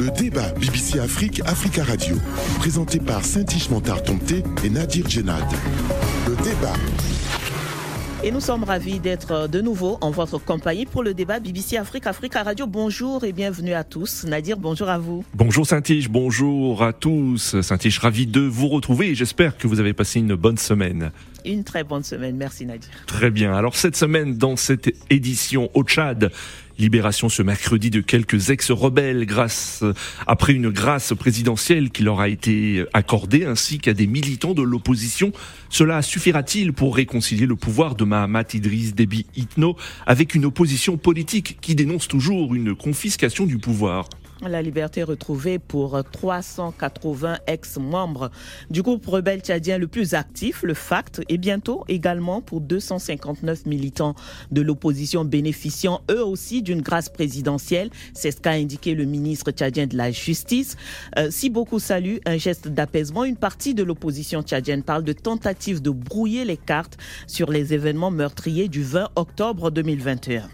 Le débat BBC Afrique, Africa Radio, présenté par Saint-Ish Montard et Nadir Djenad. Le débat. Et nous sommes ravis d'être de nouveau en votre compagnie pour le débat BBC Afrique, Africa Radio. Bonjour et bienvenue à tous. Nadir, bonjour à vous. Bonjour Saint-Ish, bonjour à tous. Saint-Ish, ravi de vous retrouver et j'espère que vous avez passé une bonne semaine. Une très bonne semaine, merci Nadir. Très bien. Alors cette semaine, dans cette édition au Tchad, Libération ce mercredi de quelques ex-rebelles grâce, après une grâce présidentielle qui leur a été accordée ainsi qu'à des militants de l'opposition. Cela suffira-t-il pour réconcilier le pouvoir? De Mahamat Idriss Déby Itno avec une opposition politique qui dénonce toujours une confiscation du pouvoir? La liberté retrouvée pour 380 ex-membres du groupe rebelle tchadien le plus actif, le FACT, et bientôt également pour 259 militants de l'opposition bénéficiant eux aussi d'une grâce présidentielle. C'est ce qu'a indiqué le ministre tchadien de la Justice. Euh, si beaucoup saluent un geste d'apaisement, une partie de l'opposition tchadienne parle de tentative de brouiller les cartes sur les événements meurtriers du 20 octobre 2021.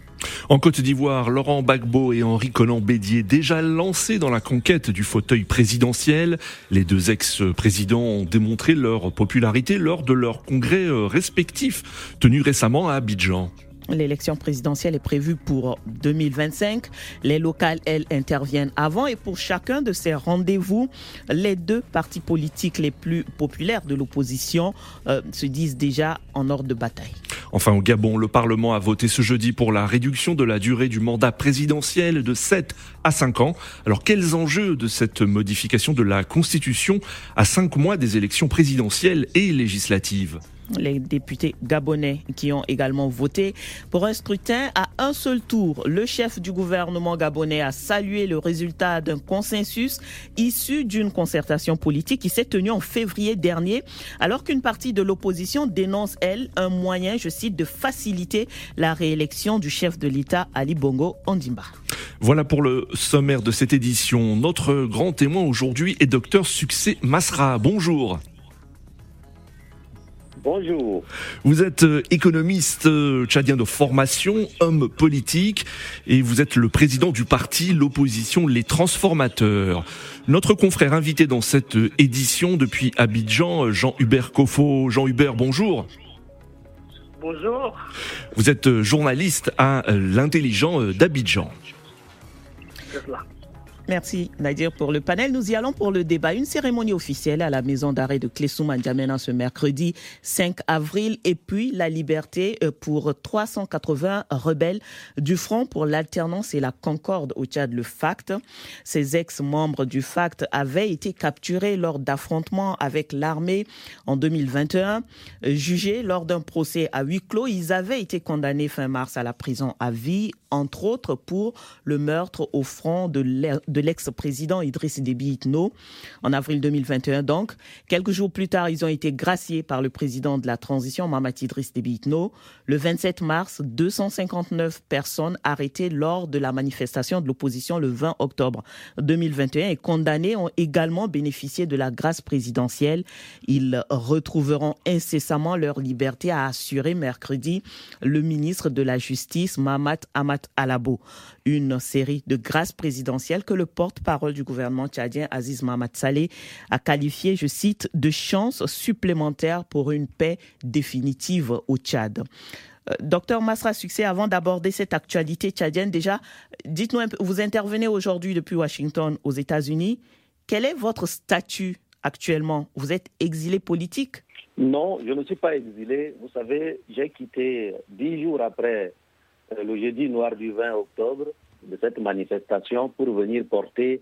En Côte d'Ivoire, Laurent Gbagbo et Henri Conan Bédier déjà lancés dans la conquête du fauteuil présidentiel. Les deux ex-présidents ont démontré leur popularité lors de leurs congrès euh, respectifs tenus récemment à Abidjan. L'élection présidentielle est prévue pour 2025. Les locales, elles, interviennent avant et pour chacun de ces rendez-vous, les deux partis politiques les plus populaires de l'opposition euh, se disent déjà en ordre de bataille. Enfin, au Gabon, le Parlement a voté ce jeudi pour la réduction de la durée du mandat présidentiel de 7 à 5 ans. Alors, quels enjeux de cette modification de la Constitution à 5 mois des élections présidentielles et législatives? Les députés gabonais qui ont également voté pour un scrutin à un seul tour. Le chef du gouvernement gabonais a salué le résultat d'un consensus issu d'une concertation politique qui s'est tenue en février dernier, alors qu'une partie de l'opposition dénonce, elle, un moyen, je cite, de faciliter la réélection du chef de l'État, Ali Bongo Ondimba. Voilà pour le sommaire de cette édition. Notre grand témoin aujourd'hui est docteur Succès Masra. Bonjour. Bonjour. Vous êtes euh, économiste euh, tchadien de formation, homme politique, et vous êtes le président du parti L'opposition Les Transformateurs. Notre confrère invité dans cette euh, édition depuis Abidjan, Jean-Hubert Kofo. Jean-Hubert, bonjour. Bonjour. Vous êtes journaliste à l'intelligent d'Abidjan. Merci Nadir pour le panel. Nous y allons pour le débat. Une cérémonie officielle à la maison d'arrêt de Klessoum N'Djamena ce mercredi 5 avril et puis la liberté euh, pour 380 rebelles du Front pour l'alternance et la concorde au Tchad, le FACT. Ces ex-membres du FACT avaient été capturés lors d'affrontements avec l'armée en 2021. Jugés lors d'un procès à huis clos, ils avaient été condamnés fin mars à la prison à vie, entre autres pour le meurtre au front de de l'ex-président Idriss Déby Itno en avril 2021. Donc, quelques jours plus tard, ils ont été graciés par le président de la transition, Mamat Idriss Déby Itno. Le 27 mars, 259 personnes arrêtées lors de la manifestation de l'opposition le 20 octobre 2021 et condamnées ont également bénéficié de la grâce présidentielle. Ils retrouveront incessamment leur liberté, a assuré mercredi le ministre de la Justice, Mamat Amat Alabo. Une série de grâces présidentielles que le porte-parole du gouvernement tchadien, Aziz Mohamed Saleh, a qualifié, je cite, de chance supplémentaire pour une paix définitive au Tchad. Euh, docteur Masra Succès, avant d'aborder cette actualité tchadienne, déjà, dites-nous, vous intervenez aujourd'hui depuis Washington aux États-Unis. Quel est votre statut actuellement? Vous êtes exilé politique? Non, je ne suis pas exilé. Vous savez, j'ai quitté dix jours après le jeudi noir du 20 octobre de cette manifestation pour venir porter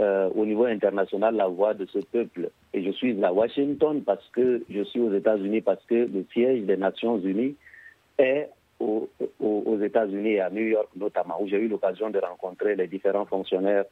euh, au niveau international la voix de ce peuple. Et je suis à Washington parce que je suis aux États-Unis, parce que le siège des Nations Unies est aux, États-Unis à New York notamment, où j'ai eu l'occasion de rencontrer les différents fonctionnaires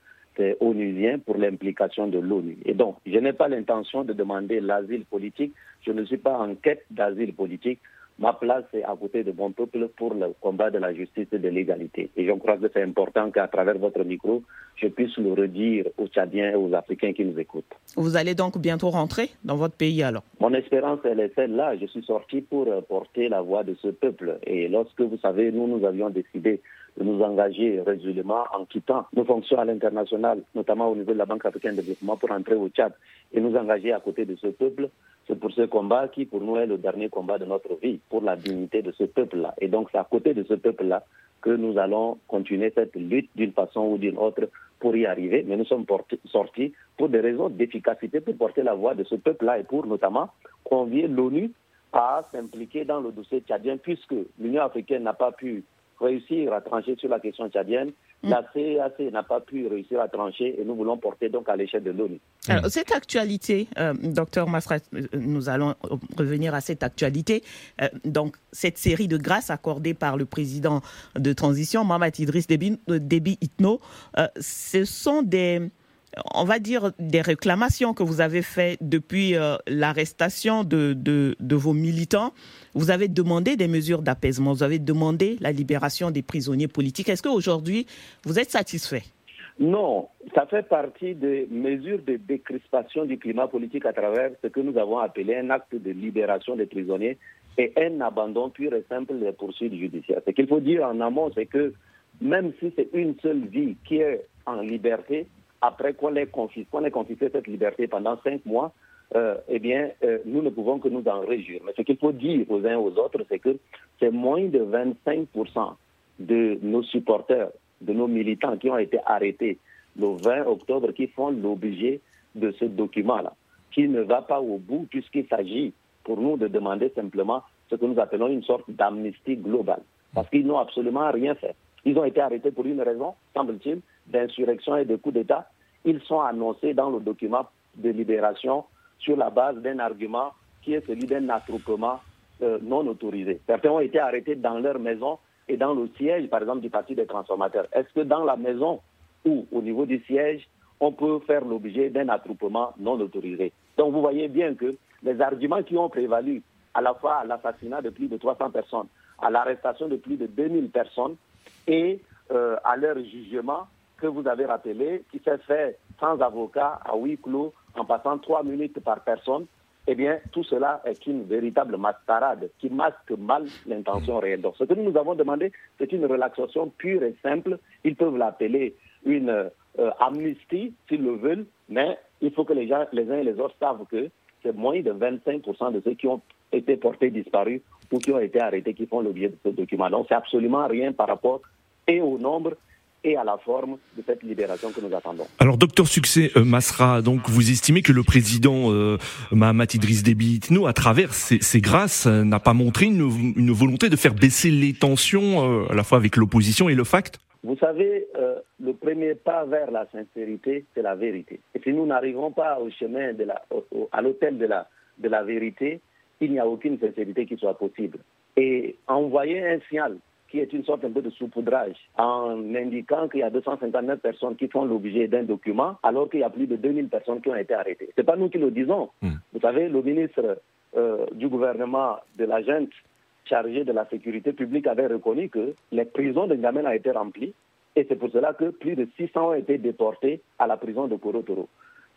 onusiens pour l'implication de l'ONU. Et donc, je n'ai pas l'intention de demander l'asile politique. Je ne suis pas en quête d'asile politique. Ma place est à côté de mon peuple pour le combat de la justice et de l'égalité. Et je crois que c'est important qu'à travers votre micro, je puisse le redire aux Tchadiens et aux Africains qui nous écoutent. Vous allez donc bientôt rentrer dans votre pays alors? Mon espérance, elle est celle-là. Je suis sorti pour euh, porter la voix de ce peuple. Et lorsque, vous savez, nous, nous avions décidé nous engager résolument en quittant nos fonctions à l'international, notamment au niveau de la Banque africaine de développement, pour entrer au Tchad et nous engager à côté de ce peuple. C'est pour ce combat qui, pour nous, est le dernier combat de notre vie, pour la dignité de ce peuple-là. Et donc, c'est à côté de ce peuple-là que nous allons continuer cette lutte d'une façon ou d'une autre pour y arriver. Mais nous sommes sortis pour des raisons d'efficacité, pour porter la voix de ce peuple-là et pour notamment convier l'ONU à s'impliquer dans le dossier tchadien, puisque l'Union africaine n'a pas pu réussir à trancher sur la question tchadienne. Mm. La CAC n'a pas pu réussir à trancher et nous voulons porter donc à l'échelle de l'ONU. Alors, cette actualité, euh, docteur Masra, euh, nous allons revenir à cette actualité. Euh, donc, cette série de grâces accordées par le président de transition, Mohamed Idriss Déby Itno, ce sont des on va dire, des réclamations que vous avez faites depuis euh, l'arrestation de, de, vos militants. Vous avez demandé des mesures d'apaisement, vous avez demandé la libération des prisonniers politiques. Est-ce qu'aujourd'hui, vous êtes satisfait? Non, ça fait partie des mesures de décrispation du climat politique à travers ce que nous avons appelé un acte de libération des prisonniers et un abandon pur et simple des poursuites judiciaires. Ce qu'il faut dire en amont, c'est que même si c'est une seule vie qui est en liberté, après qu'on ait, confisqué, cette liberté pendant cinq mois, euh, eh bien, euh, nous ne pouvons que nous en réjouir. Mais ce qu'il faut dire aux uns aux autres, c'est que c'est moins de 25% de nos supporters, de nos militants qui ont été arrêtés le 20 octobre qui font l'objet de ce document-là, qui ne va pas au bout puisqu'il s'agit pour nous de demander simplement ce que nous appelons une sorte d'amnistie globale. Parce qu'ils n'ont absolument rien fait. Ils ont été arrêtés pour une raison, semble-t-il, d'insurrection et de coup d'État. Ils sont annoncés dans le document de libération sur la base d'un argument qui est celui d'un attroupement euh, non autorisé. Certains ont été arrêtés dans leur maison et dans le siège, par exemple, du Parti des transformateurs. Est-ce que dans la maison ou au niveau du siège, on peut faire l'objet d'un attroupement non autorisé? Donc vous voyez bien que les arguments qui ont prévalu à la fois à l'assassinat de plus de 300 personnes, à l'arrestation de plus de 2000 personnes, et euh, à leur jugement que vous avez rappelé, qui s'est fait sans avocat, à huis clos, en passant trois minutes par personne, eh bien, tout cela est une véritable mascarade qui masque mal l'intention réelle. Donc, ce que nous avons demandé, c'est une relaxation pure et simple. Ils peuvent l'appeler une euh, amnistie, s'ils le veulent, mais il faut que les gens, les uns et les autres savent que c'est moins de 25% de ceux qui ont été portés disparus ou qui ont été arrêtés qui font l'objet de ce document. Donc, c'est absolument rien par rapport et au nombre et à la forme de cette libération que nous attendons. Alors, docteur Succès euh, Masra, donc vous estimez que le président euh, Mahamat Idriss Déby Itno, à travers ses, grâces, euh, n'a pas montré une, volonté de faire baisser les tensions, à la fois avec l'opposition et le FACT Vous savez, le premier pas vers la sincérité, c'est la vérité. Et si nous n'arrivons pas au chemin de la, à l'hôtel de la, de la vérité, il n'y a aucune sincérité qui soit possible. Et envoyer un signal qui est une sorte un peu de saupoudrage, en indiquant qu'il y a 259 personnes qui font l'objet d'un document, alors qu'il y a plus de 2000 personnes qui ont été arrêtées. Ce n'est pas nous qui le disons. Hmm. Vous savez, le ministre euh, du gouvernement de la junte chargé de la sécurité publique avait reconnu que les prisons de N'Djamena ont été remplies et c'est pour cela que plus de 600 ont été déportés à la prison de Korotoro.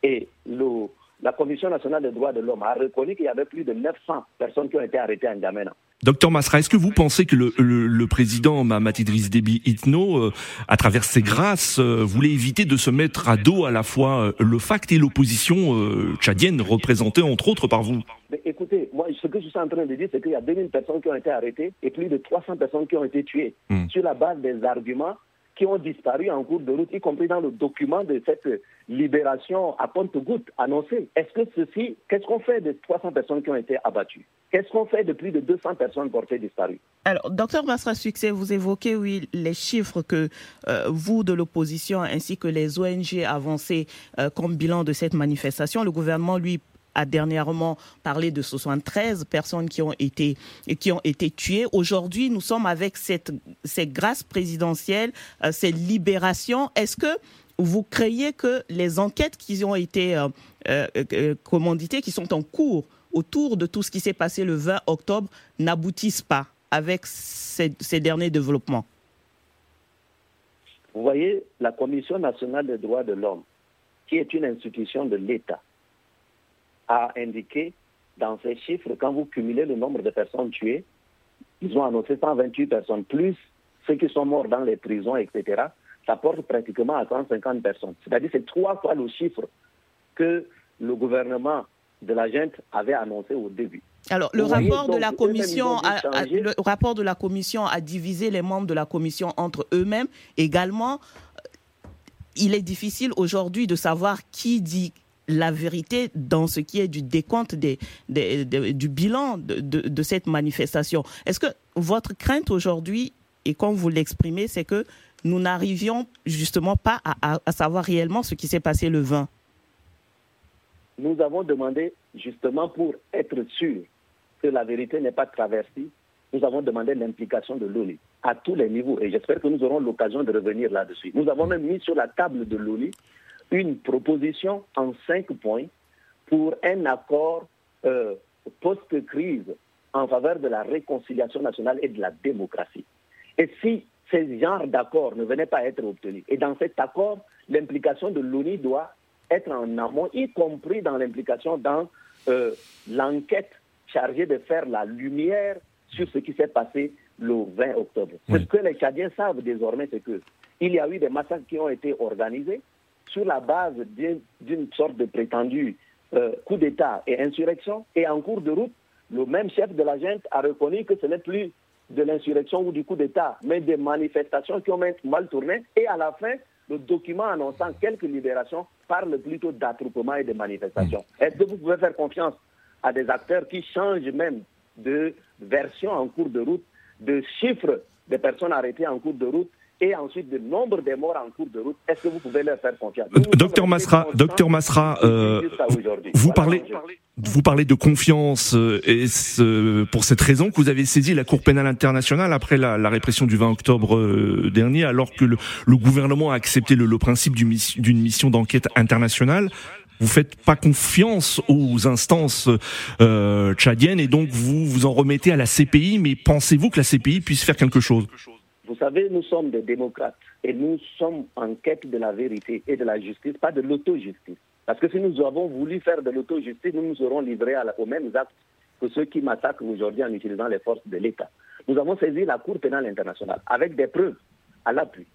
Et le, la Commission nationale des droits de l'homme a reconnu qu'il y avait plus de 900 personnes qui ont été arrêtées à N'Djamena. Docteur Masra, est-ce que vous pensez que le, le, président Mahamat Idriss Déby Itno, euh, à travers ses grâces, euh, voulait éviter de se mettre à dos à la fois euh, le FACT et l'opposition tchadienne, représentée entre autres par vous? Écoutez, moi, ce que je suis en train de dire, c'est qu'il y a 2000 personnes qui ont été arrêtées et plus de 300 personnes qui ont été tuées hmm. sur la base des arguments qui ont disparu en cours de route, y compris dans le document de cette libération à compte-goutte annoncée. Est-ce que ceci, qu'est-ce qu'on fait des 300 personnes qui ont été abattues? Qu'est-ce qu'on fait de plus de 200 personnes portées disparues? Alors, docteur Masra Succès, vous évoquez, oui, les chiffres que euh, vous, de l'opposition, ainsi que les ONG avancés euh, comme bilan de cette manifestation. Le gouvernement, lui, a dernièrement parlé de 73 personnes qui ont été, qui ont été tuées. Aujourd'hui, nous sommes avec cette, cette grâce présidentielle, euh, cette libération. Est-ce que vous croyez que les enquêtes qui ont été euh, euh, commanditées, qui sont en cours autour de tout ce qui s'est passé le 20 octobre n'aboutissent pas avec ces, derniers développements? Vous voyez, la Commission nationale des droits de l'homme, qui est une institution de l'État, a indiqué dans ces chiffres, quand vous cumulez le nombre de personnes tuées, ils ont annoncé 128 personnes, plus ceux qui sont morts dans les prisons, etc. Ça porte pratiquement à 150 personnes. C'est-à-dire c'est trois fois le chiffre que le gouvernement de la gente avait annoncé au début. Alors, le rapport, de la commission a, le rapport de la commission a divisé les membres de la commission entre eux-mêmes. Également, il est difficile aujourd'hui de savoir qui dit la vérité dans ce qui est du décompte du bilan de, cette manifestation. Est-ce que votre crainte aujourd'hui, et quand vous l'exprimez, c'est que nous n'arrivions justement pas à, à savoir réellement ce qui s'est passé le 20 Nous avons demandé justement pour être sûr que la vérité n'est pas traversée, nous avons demandé l'implication de l'ONU à tous les niveaux et j'espère que nous aurons l'occasion de revenir là-dessus. Nous avons même mis sur la table de l'ONU une proposition en cinq points pour un accord euh, post-crise en faveur de la réconciliation nationale et de la démocratie. Et si ces genres d'accords ne venaient pas à être obtenus, et dans cet accord, l'implication de l'ONU doit être en amont, y compris dans l'implication dans euh, l'enquête chargée de faire la lumière sur ce qui s'est passé le 20 octobre. Ce que les Tchadiens savent désormais, c'est qu'il y a eu des massacres qui ont été organisés sur la base d'une sorte de prétendu euh, coup d'État et insurrection. Et en cours de route, le même chef de la gente a reconnu que ce n'est plus de l'insurrection ou du coup d'État, mais des manifestations qui ont mal tourné. Et à la fin, le document annonçant quelques libérations parle plutôt d'attroupement et de manifestations. Mm. Est-ce que vous pouvez faire confiance à des acteurs qui changent même de version en cours de route, de chiffres des personnes arrêtées en cours de route et ensuite de nombre de morts en cours de route, est-ce que vous pouvez leur faire confiance? Docteur Masra, docteur Masra, euh, vous parlez, vous parlez de confiance euh, et pour cette raison que vous avez saisi la Cour pénale internationale après la, répression du 20 octobre euh, dernier, alors que le, gouvernement a accepté le, le principe d'une mission d'enquête internationale. Vous faites pas confiance aux instances euh, tchadiennes et donc vous vous en remettez à la CPI. Mais pensez-vous que la CPI puisse faire quelque chose? Vous savez, nous sommes des démocrates et nous sommes en quête de la vérité et de la justice, pas de l'auto-justice. Parce que si nous avons voulu faire de l'auto-justice, nous nous serons livrés aux mêmes actes que ceux qui massacrent aujourd'hui en utilisant les forces de l'État. Nous avons saisi la Cour pénale internationale avec des preuves à l'appui.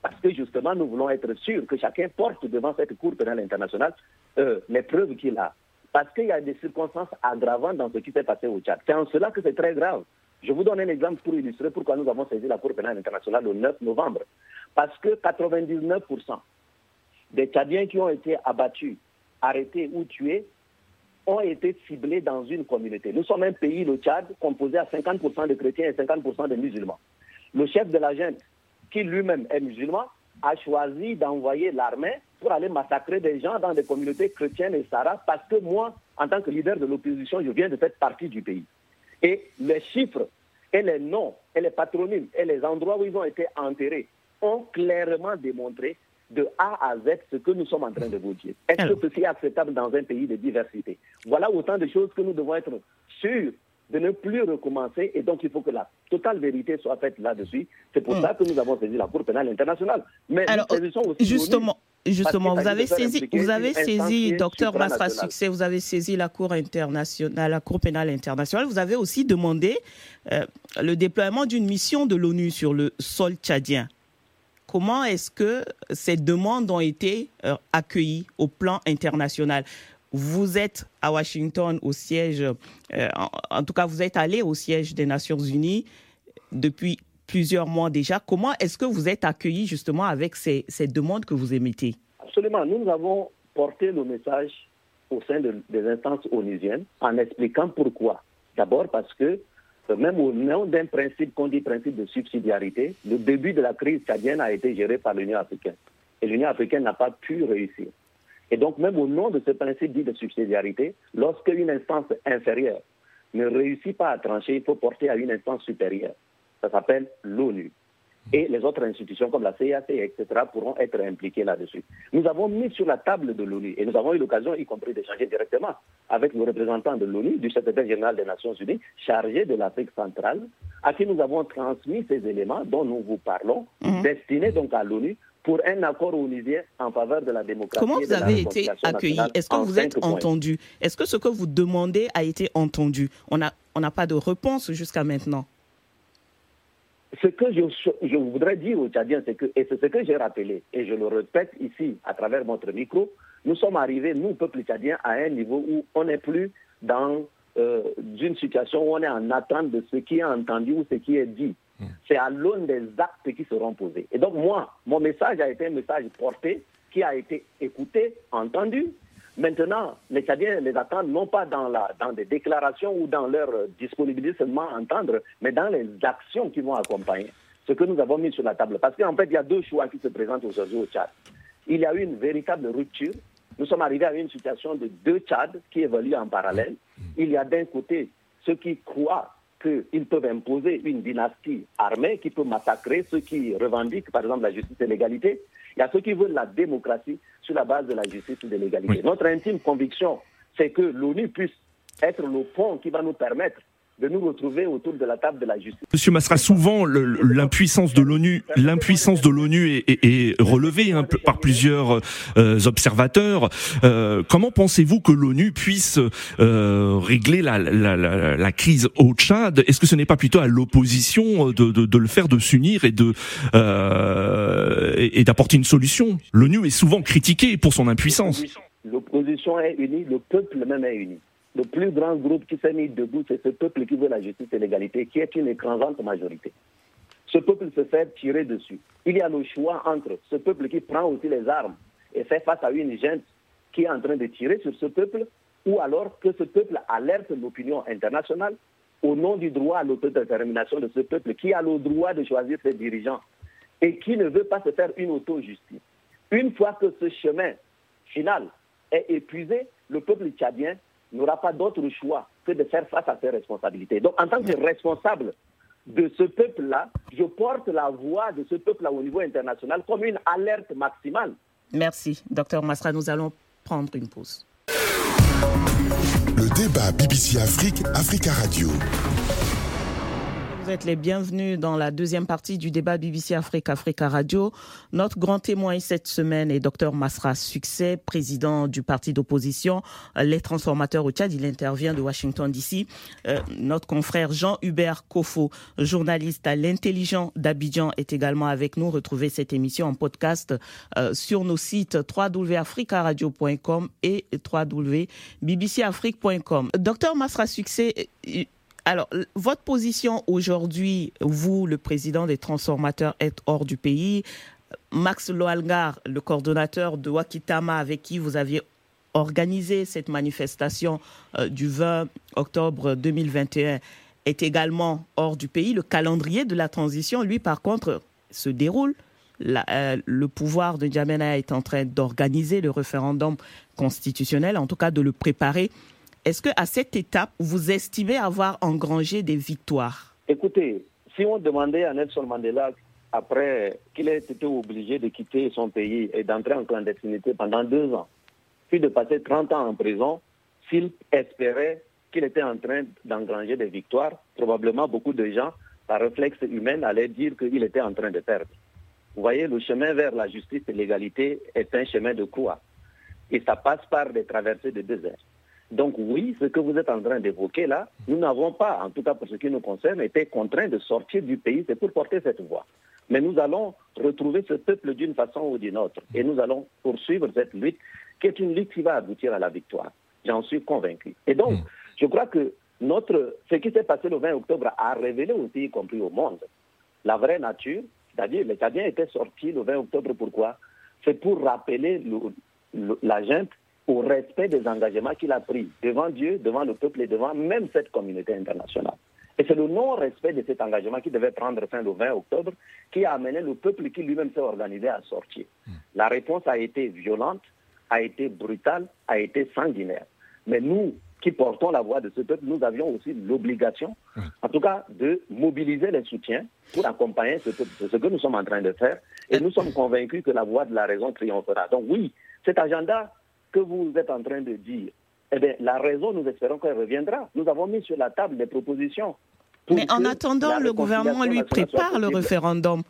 Parce que justement, nous voulons être sûrs que chacun porte devant cette Cour pénale internationale euh, les preuves qu'il a. Parce qu'il y a des circonstances aggravantes dans ce qui s'est passé au Tchad. C'est en cela que c'est très grave. Je vous donne un exemple pour illustrer pourquoi nous avons saisi la Cour pénale internationale le 9 novembre. Parce que 99% des Tchadiens qui ont été abattus, arrêtés ou tués ont été ciblés dans une communauté. Nous sommes un pays, le Tchad, composé à 50% de chrétiens et 50% de musulmans. Le chef de la junte, qui lui-même est musulman, a choisi d'envoyer l'armée pour aller massacrer des gens dans des communautés chrétiennes et sarrafs parce que moi, en tant que leader de l'opposition, je viens de cette partie du pays. Et les chiffres et les noms et les patronymes et les endroits où ils ont été enterrés ont clairement démontré de A à Z ce que nous sommes en train de vous dire. Est-ce que ceci est acceptable dans un pays de diversité? Voilà autant de choses que nous devons être sûrs de ne plus recommencer et donc il faut que la totale vérité soit faite là-dessus. C'est pour hmm. ça que nous avons saisi la Cour pénale internationale. Mais Alors, aussi justement, Justement, vous avez saisi, vous avez saisi, docteur Masra Succès, vous avez saisi la Cour internationale, la Cour pénale internationale. Vous avez aussi demandé euh, le déploiement d'une mission de l'ONU sur le sol tchadien. Comment est-ce que ces demandes ont été euh, accueillies au plan international? Vous êtes à Washington au siège, euh, en, tout cas, vous êtes allé au siège des Nations Unies depuis plusieurs mois déjà. Comment est-ce que vous êtes accueilli justement avec ces, demandes que vous émettez? Absolument. Nous avons porté le message au sein des instances onusiennes en expliquant pourquoi. D'abord parce que euh, même au nom d'un principe qu'on dit principe de subsidiarité, le début de la crise tchadienne a été géré par l'Union africaine. Et l'Union africaine n'a pas pu réussir. Et donc, même au nom de ce principe dit de subsidiarité, lorsque une instance inférieure ne réussit pas à trancher, il faut porter à une instance supérieure. Ça s'appelle l'ONU. et les autres institutions comme la CIAC, etc., pourront être impliquées là-dessus. Nous avons mis sur la table de l'ONU, et nous avons eu l'occasion, y compris d'échanger directement avec le représentant de l'ONU, du secrétaire général des Nations Unies, chargé de l'Afrique centrale, à qui nous avons transmis ces éléments dont nous vous parlons, mhm. destinés donc à l'ONU pour un accord onusien en faveur de la démocratie. Comment vous avez été accueilli Est-ce que vous êtes entendu Est-ce que ce que vous demandez a été entendu? On n'a on pas de réponse jusqu'à maintenant. Ce que je, je, voudrais dire aux Tchadiens, c'est que, et c'est ce que j'ai rappelé, et je le répète ici à travers votre micro, nous sommes arrivés, nous, peuple tchadien, à un niveau où on n'est plus dans euh, une situation où on est en attente de ce qui est entendu ou ce qui est dit. Hmm. C'est à l'aune des actes qui seront posés. Et donc moi, mon message a été un message porté, qui a été écouté, entendu. Maintenant, les Tchadiens les attendent non pas dans, la, dans des déclarations ou dans leur disponibilité seulement à entendre, mais dans les actions qui vont accompagner ce que nous avons mis sur la table. Parce qu'en fait, il y a deux choix qui se présentent aujourd'hui au Tchad. Il y a eu une véritable rupture. Nous sommes arrivés à une situation de deux Tchad qui évoluent en parallèle. Il y a d'un côté ceux qui croient qu'ils peuvent imposer une dynastie armée qui peut massacrer ceux qui revendiquent, par exemple, la justice et l'égalité. Il y a ceux qui veulent la démocratie sur la base de la justice et de l'égalité. Notre intime conviction, c'est que l'ONU puisse être le pont qui va nous permettre de nous retrouver autour de la table de la justice. Monsieur Massra, souvent l'impuissance de l'ONU, l'impuissance de l'ONU est, relevée hein, par plusieurs euh, observateurs. Euh, comment pensez-vous que l'ONU puisse euh, régler la, la, la, la, crise au Tchad? Est-ce que ce n'est pas plutôt à l'opposition de, de, de, le faire, de s'unir et de et d'apporter une solution? L'ONU est souvent critiquée pour son impuissance. L'opposition est unie, le peuple même est uni le plus grand groupe qui s'est mis debout, c'est ce peuple qui veut la justice et l'égalité, qui est une écrasante majorité. Ce peuple se fait tirer dessus. Il y a le choix entre ce peuple qui prend aussi les armes et fait face à une gente qui est en train de tirer sur ce peuple, ou alors que ce peuple alerte l'opinion internationale au nom du droit à l'autodétermination de ce peuple qui a le droit de choisir ses dirigeants et qui ne veut pas se faire une auto-justice. Une fois que ce chemin final est épuisé, le peuple tchadien n'aura pas d'autre choix que de faire face à ses responsabilités. Donc, en tant que responsable de ce peuple-là, je porte la voix de ce peuple-là au niveau international comme une alerte maximale. Merci, docteur Masra. Nous allons prendre une pause. Le débat BBC Afrique, Africa Radio. Vous êtes les bienvenus dans la deuxième partie du débat BBC Afrique Africa Radio. Notre grand témoin cette semaine est Dr Masra Succès, président du parti d'opposition Les Transformateurs au Tchad. Il intervient de Washington DC. Euh, notre confrère Jean-Hubert Kofo, journaliste à l'intelligent d'Abidjan, est également avec nous. Retrouvez cette émission en podcast euh, sur nos sites www.africaradio.com et www.bbcafrique.com. Dr Masra Succès, alors, votre position aujourd'hui, vous, le président des transformateurs, êtes hors du pays. Max Loalgar, le coordonnateur de Wakitama, avec qui vous aviez organisé cette manifestation euh, du 20 octobre 2021, est également hors du pays. Le calendrier de la transition, lui, par contre, se déroule. Euh, le pouvoir de Djamena est en train d'organiser le référendum constitutionnel, en tout cas de le préparer. Est-ce qu'à cette étape, vous estimez avoir engrangé des victoires? Écoutez, si on demandait à Nelson Mandela, après qu'il ait été obligé de quitter son pays et d'entrer en clandestinité pendant deux ans, puis de passer 30 ans en prison, s'il espérait qu'il était en train d'engranger des victoires, probablement beaucoup de gens, par réflexe humain, allaient dire qu'il était en train de perdre. Vous voyez, le chemin vers la justice et l'égalité est un chemin de croix. Et ça passe par des traversées de désert. Donc oui, ce que vous êtes en train d'évoquer là, nous n'avons pas, en tout cas pour ce qui nous concerne, été contraints de sortir du pays, c'est pour porter cette voix. Mais nous allons retrouver ce peuple d'une façon ou d'une autre. Et nous allons poursuivre cette lutte, qui est une lutte qui va aboutir à la victoire. J'en suis convaincu. Et donc, hmm. je crois que notre, ce qui s'est passé le 20 octobre a révélé aussi, y compris au monde, la vraie nature. C'est-à-dire, les Cadiens étaient sortis le 20 octobre, pourquoi? C'est pour rappeler la junte au respect des engagements qu'il a pris devant Dieu, devant le peuple et devant même cette communauté internationale. Et c'est le non-respect de cet engagement qui devait prendre fin le 20 octobre qui a amené le peuple qui lui-même s'est organisé à sortir. Hmm. La réponse a été violente, a été brutale, a été sanguinaire. Mais nous, qui portons la voix de ce peuple, nous avions aussi l'obligation, en tout cas, de mobiliser les soutiens pour accompagner ce peuple. C'est ce que nous sommes en train de faire. Et nous sommes convaincus que la voix de la raison triomphera. Donc oui, cet agenda que vous êtes en train de dire, eh bien, la raison, nous espérons qu'elle reviendra. Nous avons mis sur la table des propositions. Mais en attendant, le gouvernement, lui, prépare le référendum.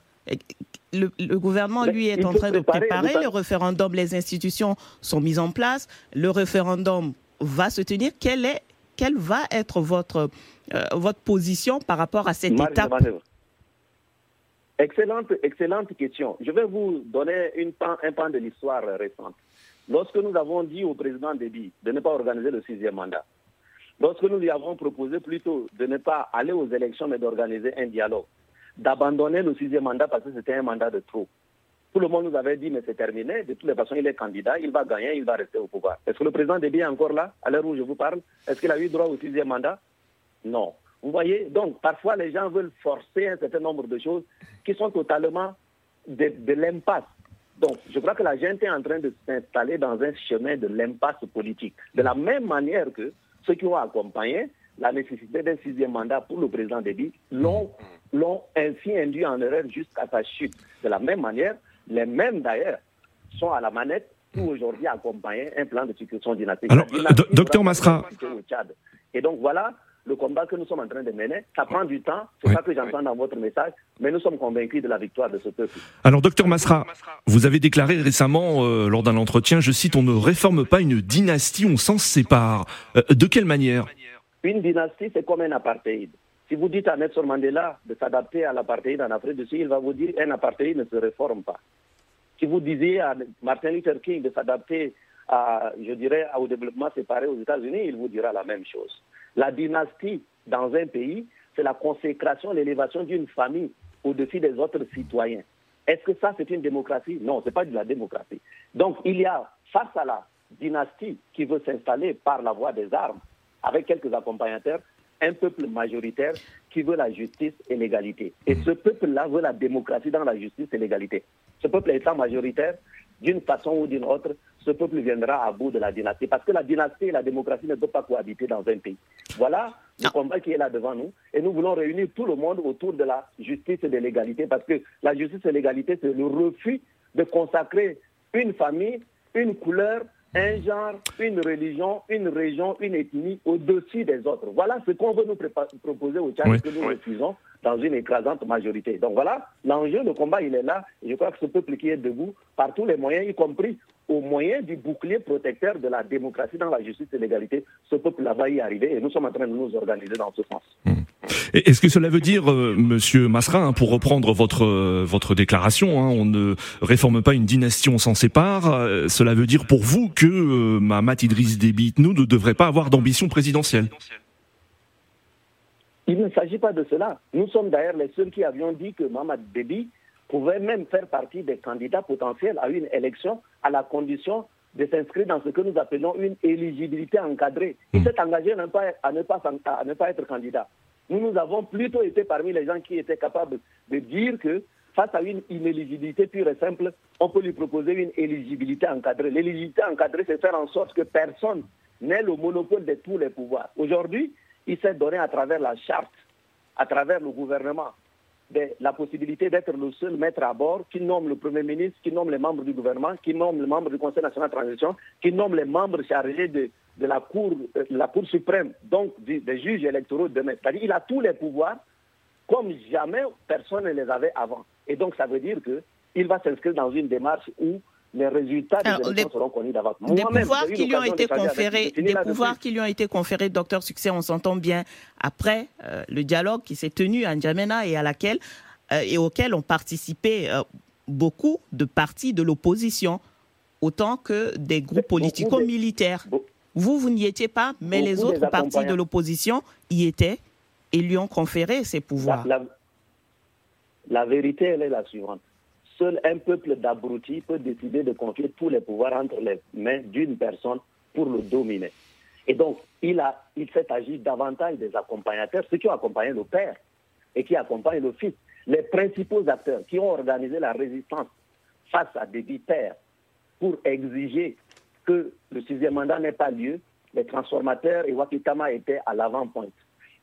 Le, gouvernement, lui, est en train de préparer le référendum. Les institutions sont mises en place. Le référendum va se tenir. Quelle, est, quelle va être votre, euh, votre position par rapport à cette étape? Excellente, excellente question. Je vais vous donner une un pan de l'histoire récente. Lorsque nous avons dit au président Déby de ne pas organiser le sixième mandat, lorsque nous lui avons proposé plutôt de ne pas aller aux élections mais d'organiser un dialogue, d'abandonner le sixième mandat parce que c'était un mandat de trop, tout le monde nous avait dit, mais c'est terminé. De toutes les façons, il est candidat, il va gagner, il va rester au pouvoir. Est-ce que le président Déby est encore là, à l'heure où je vous parle? Est-ce qu'il a eu droit au sixième mandat? Non. Vous voyez, donc parfois les gens veulent forcer un certain nombre de choses qui sont totalement de, l'impasse. Donc, je crois que la gente est en train de s'installer dans un chemin de l'impasse politique. De la même manière que ceux qui ont accompagné la nécessité d'un sixième mandat pour le président Déby l'ont ainsi induit en erreur jusqu'à sa chute. De la même manière, les mêmes d'ailleurs sont à la manette pour aujourd'hui accompagner un plan de succession dynastique. Alors, docteur Masra. Et donc voilà le combat que nous sommes en train de mener. Ça prend du temps, c'est ça que j'entends dans votre message, mais nous sommes convaincus de la victoire de ce peuple. Alors, docteur Masra, vous avez déclaré récemment, euh, lors d'un entretien, je cite, on ne réforme pas une dynastie, on s'en sépare. Euh, de quelle manière? Une dynastie, c'est comme un apartheid. Si vous dites à Nelson Mandela de s'adapter à l'apartheid en Afrique du Sud, il va vous dire un apartheid ne se réforme pas. Si vous disiez à Martin Luther King de s'adapter à, je dirais, au développement séparé aux États-Unis, il vous dira la même chose. La dynastie dans un pays, c'est la consécration, l'élévation d'une famille au-dessus des autres citoyens. Est-ce que ça, c'est une démocratie? Non, ce n'est pas de la démocratie. Donc, il y a, face à la dynastie qui veut s'installer par la voie des armes, avec quelques accompagnateurs, un peuple majoritaire qui veut la justice et l'égalité. Et ce peuple-là veut la démocratie dans la justice et l'égalité. Ce peuple étant majoritaire, d'une façon ou d'une autre, ce peuple viendra à bout de la dynastie. Parce que la dynastie et la démocratie ne peuvent pas cohabiter dans un pays. Voilà le combat qui est là devant nous. Et nous voulons réunir tout le monde autour de la justice et de l'égalité. Parce que la justice et l'égalité, c'est le refus de consacrer une famille, une couleur, un genre, une religion, une région, une ethnie au-dessus des autres. Voilà ce qu'on veut nous proposer au Tchad que nous refusons dans une écrasante majorité. Donc voilà, l'enjeu, le combat, il est là. Et je crois que ce peuple qui est debout, par tous les moyens, y compris au moyen du bouclier protecteur de la démocratie dans la justice et l'égalité, ce peuple-là va y arriver et nous sommes en train de nous organiser dans ce sens. Mmh. Est-ce que cela veut dire, euh, Monsieur Masra, hein, pour reprendre votre euh, votre déclaration, hein, on ne réforme pas une dynastie, on s'en sépare. Euh, cela veut dire pour vous que euh, Mahamat Idriss Déby nous ne devrait pas avoir d'ambition présidentielle? Il ne s'agit pas de cela. Nous sommes d'ailleurs les seuls qui avions dit que Mahamat Déby pouvait même faire partie des candidats potentiels à une élection à la condition de s'inscrire dans ce que nous appelons une éligibilité encadrée. Il hmm. s'est engagé à ne, pas, à, ne pas, à ne pas être candidat. Nous, nous avons plutôt été parmi les gens qui étaient capables de dire que face à une inéligibilité pure et simple, on peut lui proposer une éligibilité encadrée. L'éligibilité encadrée, c'est faire en sorte que personne n'ait le monopole de tous les pouvoirs. Aujourd'hui, il s'est donné à travers la charte, à travers le gouvernement, la possibilité d'être le seul maître à bord qui nomme le Premier ministre, qui nomme les membres du gouvernement, qui nomme les membres du Conseil national de transition, qui nomme les membres chargés de, de la, cour, euh, la Cour suprême, donc des, juges électoraux demain. C'est-à-dire qu'il a tous les pouvoirs comme jamais personne ne les avait avant. Et donc ça veut dire qu'il va s'inscrire dans une démarche où les résultats des élections seront connus d'avance. Des pouvoirs qui lui ont été conférés, des pouvoirs qui lui ont été conférés, docteur Succès, on s'entend bien après euh, le dialogue qui s'est tenu à N'Djamena et à laquelle euh, et auquel ont participé beaucoup de partis de l'opposition, autant que des groupes politico-militaires. Vous, vous n'y étiez pas, mais les autres partis de l'opposition y étaient et lui ont conféré ces pouvoirs. La, vérité, elle est la suivante. Seul un peuple d'abrutis peut décider de confier tous les pouvoirs entre les mains d'une personne pour le dominer. Et donc, il, il s'est agi davantage des accompagnateurs, ceux qui ont accompagné le père et qui accompagnent le fils. Les principaux acteurs qui ont organisé la résistance face à des pères pour exiger que le sixième mandat n'ait pas lieu, les transformateurs et Wakitama étaient à l'avant-pointe.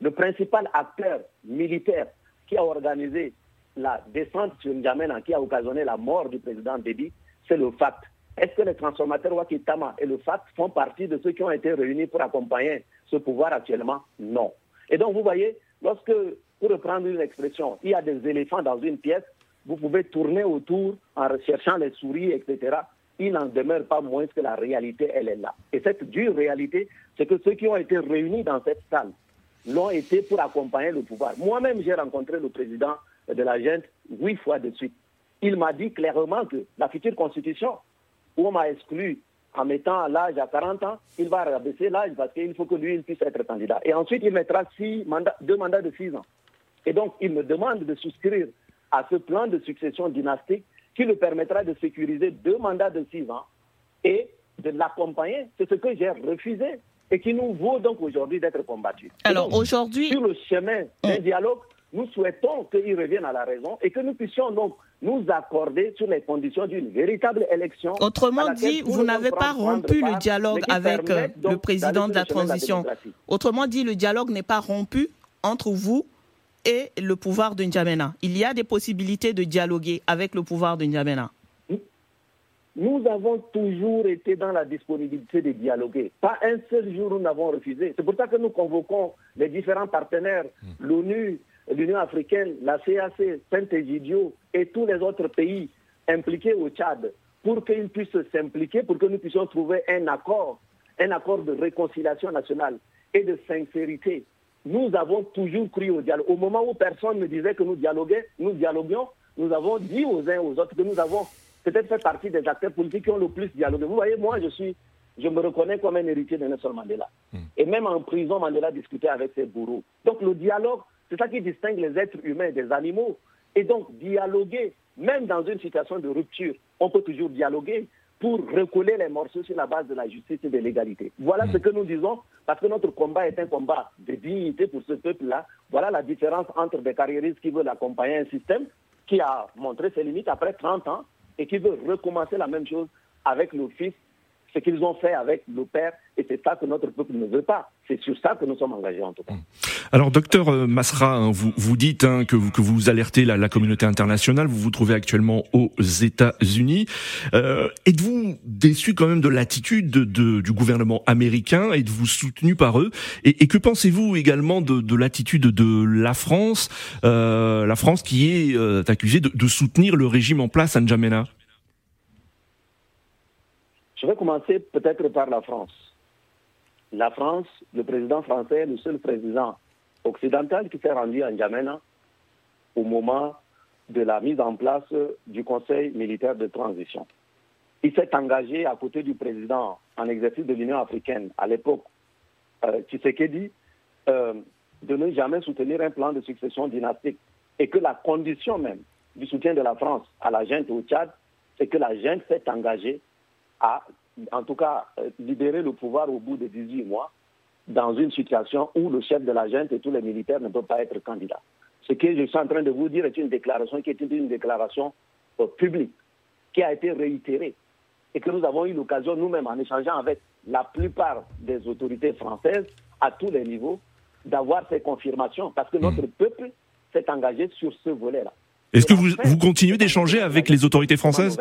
Le principal acteur militaire qui a organisé la descente sur N'Djamena, qui a occasionné la mort du président Déby, c'est le FACT. Est-ce que les transformateurs Wakitama et le FACT font partie de ceux qui ont été réunis pour accompagner ce pouvoir actuellement? Non. Et donc, vous voyez, lorsque, pour reprendre une expression, il y a des éléphants dans une pièce, vous pouvez tourner autour en recherchant les souris, etc. Il n'en demeure pas moins que la réalité, elle est là. Et cette dure réalité, c'est que ceux qui ont été réunis dans cette salle l'ont été pour accompagner le pouvoir. Moi-même, j'ai rencontré le président de la gente huit fois de suite. Il m'a dit clairement que la future constitution, où on m'a exclu en mettant l'âge à 40 ans, il va rabaisser l'âge parce qu'il faut que lui il puisse être candidat. Et ensuite, il mettra six mandats, deux mandats de six ans. Et donc, il me demande de souscrire à ce plan de succession dynastique qui lui permettra de sécuriser deux mandats de six ans et de l'accompagner. C'est ce que j'ai refusé et qui nous vaut donc aujourd'hui d'être combattu. Alors aujourd'hui... Sur le chemin d'un hum. dialogue, nous souhaitons qu'il revienne à la raison et que nous puissions donc nous accorder sur les conditions d'une véritable élection. Autrement dit, vous n'avez pas rompu le dialogue avec euh, le président de la transition. Autrement dit, le dialogue n'est pas rompu entre vous et le pouvoir de N'Djamena. Il y a des possibilités de dialoguer avec le pouvoir de N'Djamena. Nous avons toujours été dans la disponibilité de dialoguer. Pas un seul jour nous n'avons refusé. C'est pour ça que nous convoquons les différents partenaires, hmm. l'ONU, l'Union africaine, la CAC, Saint-Egidio et tous les autres pays impliqués au Tchad pour qu'ils puissent s'impliquer, pour que nous puissions trouver un accord, un accord de réconciliation nationale et de sincérité. Nous avons toujours cru au dialogue. Au moment où personne ne disait que nous dialoguions, nous dialoguions, nous avons dit aux uns aux autres que nous avons peut-être fait partie des acteurs politiques qui ont le plus dialogué. Vous voyez, moi, je suis, je me reconnais comme un héritier de Nelson Mandela. Hmm. Et même en prison, Mandela discutait avec ses bourreaux. Donc le dialogue, c'est ça qui distingue les êtres humains des animaux. Et donc, dialoguer, même dans une situation de rupture, on peut toujours dialoguer pour recoller les morceaux sur la base de la justice et de l'égalité. Voilà ce mm. que nous disons, parce que notre combat est un combat de dignité pour ce peuple-là. Voilà la différence entre des carriéristes qui veulent accompagner un système qui a montré ses limites après 30 ans et qui veut recommencer la même chose avec le fils ce qu'ils ont fait avec le père, et c'est ça que notre peuple ne veut pas. C'est sur ça que nous sommes engagés en tout cas. Alors, docteur euh, Masra, hein, vous, vous dites hein, que, vous, que vous alertez la, la, communauté internationale. Vous vous trouvez actuellement aux États-Unis. Euh, êtes-vous déçu quand même de l'attitude de, du gouvernement américain? Êtes-vous soutenu par eux? Et, et, que pensez-vous également de, de l'attitude de la France, euh, la France qui est euh, accusée de, de soutenir le régime en place à N'Djamena? Je vais commencer peut-être par la France. La France, le président français est le seul président occidental qui s'est rendu à N'Djamena au moment de la mise en place du Conseil militaire de transition. Il s'est engagé à côté du président en exercice de l'Union africaine à l'époque, euh, Tshisekedi, euh, de ne jamais soutenir un plan de succession dynastique et que la condition même du soutien de la France à la junte au Tchad, c'est que la junte s'est engagée à, en tout cas, euh, libérer le pouvoir au bout de 18 mois dans une situation où le chef de la junte et tous les militaires ne peuvent pas être candidats. Ce que je suis en train de vous dire est une déclaration qui est une déclaration euh, publique, qui a été réitérée et que nous avons eu l'occasion nous-mêmes, en échangeant avec la plupart des autorités françaises à tous les niveaux, d'avoir ces confirmations parce que notre hmm. peuple s'est engagé sur ce volet-là. Est-ce que vous, vous continuez d'échanger avec les autorités françaises?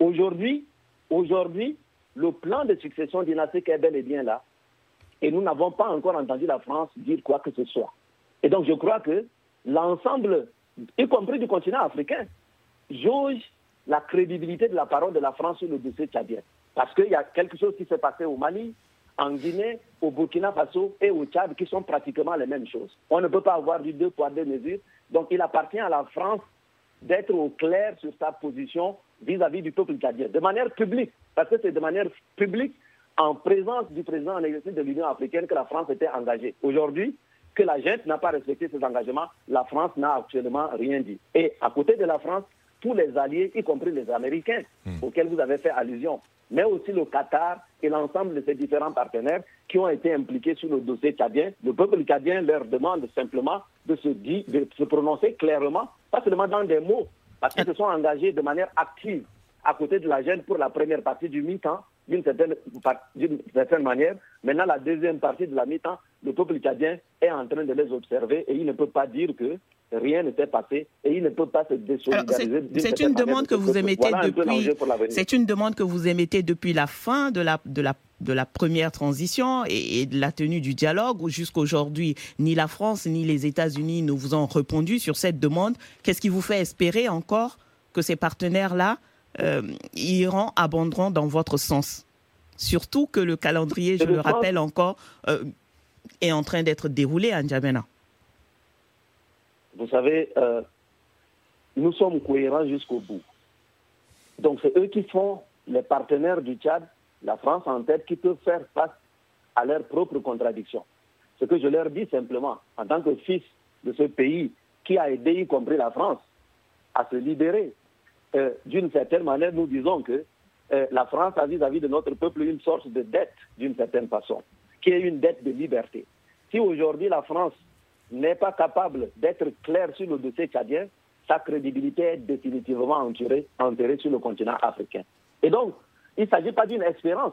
Aujourd'hui, aujourd'hui, le plan de succession dynastique est bel et bien là. Et nous n'avons pas encore entendu la France dire quoi que ce soit. Et donc je crois que l'ensemble, y compris du continent africain, jauge la crédibilité de la parole de la France sur le dossier tchadien. Parce qu'il y a quelque chose qui s'est passé au Mali, en Guinée, au Burkina Faso et au Tchad qui sont pratiquement les mêmes choses. On ne peut pas avoir du deux poids, deux mesures. Donc il appartient à la France d'être au clair sur sa position vis-à-vis du peuple tchadien, de manière publique, parce que c'est de manière publique, en présence du président en exercice de l'Union africaine, que la France était engagée. Aujourd'hui, que la gente n'a pas respecté ses engagements, la France n'a actuellement rien dit. Et à côté de la France, tous les alliés, y compris les Américains, hmm. auxquels vous avez fait allusion, mais aussi le Qatar et l'ensemble de ces différents partenaires qui ont été impliqués sur le dossier tchadien. Le peuple tchadien leur demande simplement de se, dire, de se prononcer clairement, pas seulement dans des mots, parce qu'ils se sont engagés de manière active à côté de la gêne pour la première partie du mi-temps, d'une certaine, certaine manière. Maintenant, la deuxième partie de la mi-temps, le peuple tchadien est en train de les observer et il ne peut pas dire que rien ne s'est passé et il ne peut pas se désolidariser. C'est une demande que vous émettez depuis. C'est une demande que vous émettez depuis la fin de la de la de la première transition et, de la tenue du dialogue, où jusqu'aujourd'hui, ni la France ni les États-Unis ne vous ont répondu sur cette demande. Qu'est-ce qui vous fait espérer encore que ces partenaires-là euh, iront, abonderont dans votre sens? Surtout que le calendrier, je le rappelle encore, euh, est en train d'être déroulé à N'Djamena. Vous savez, euh, nous sommes cohérents jusqu'au bout. Donc c'est eux qui font les partenaires du Tchad, la France en tête, qui peuvent faire face à leurs propres contradictions. Ce que je leur dis simplement, en tant que fils de ce pays qui a aidé, y compris la France, à se libérer, euh, d'une certaine manière, nous disons que euh, la France a vis-à-vis de notre peuple une sorte de dette, d'une certaine façon, qui est une dette de liberté. Si aujourd'hui la France n'est pas capable d'être clair sur le dossier tchadien, sa crédibilité est définitivement enterrée, enterrée sur le continent africain. Et donc, il ne s'agit pas d'une espérance,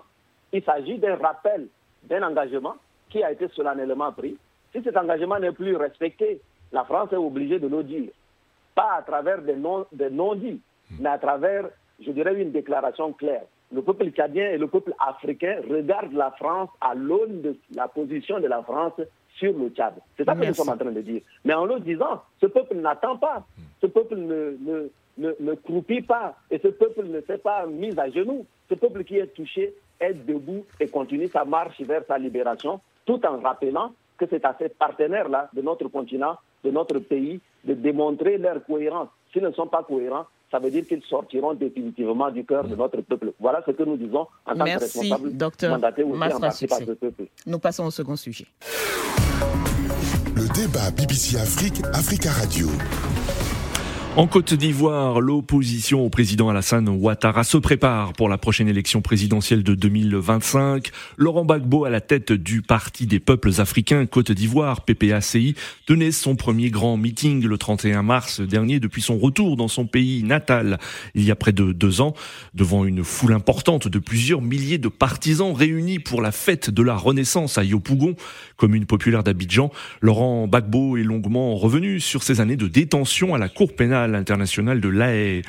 il s'agit d'un rappel d'un engagement qui a été solennellement pris. Si cet engagement n'est plus respecté, la France est obligée de le dire. Pas à travers des non-dits, mais à travers, je dirais, une déclaration claire. Le peuple tchadien et le peuple africain regardent la France à l'aune de la position de la France sur le Tchad. C'est ça que nous sommes en train de dire. Mais en le disant, ce peuple n'attend pas, ce peuple ne, ne, ne, ne, croupit pas, et ce peuple ne s'est pas mis à genoux. Ce peuple qui est touché est debout et continue sa marche vers sa libération, tout en rappelant que c'est à ces partenaires-là de notre continent, de notre pays, de démontrer leur cohérence. S'ils ne sont pas cohérents, ça veut dire qu'ils sortiront définitivement du cœur de notre peuple. Voilà ce que nous disons en tant que responsables mandatés aussi en partie par ce peuple. Nous passons au second sujet. Le débat BBC Afrique, Africa Radio. En Côte d'Ivoire, l'opposition au président Alassane Ouattara se prépare pour la prochaine élection présidentielle de 2025. Laurent Gbagbo, à la tête du Parti des peuples africains Côte d'Ivoire, PPACI, tenait son premier grand meeting le 31 mars dernier depuis son retour dans son pays natal il y a près de deux ans, devant une foule importante de plusieurs milliers de partisans réunis pour la fête de la Renaissance à Yopougon, commune populaire d'Abidjan. Laurent Gbagbo est longuement revenu sur ses années de détention à la Cour pénale international de l'AE.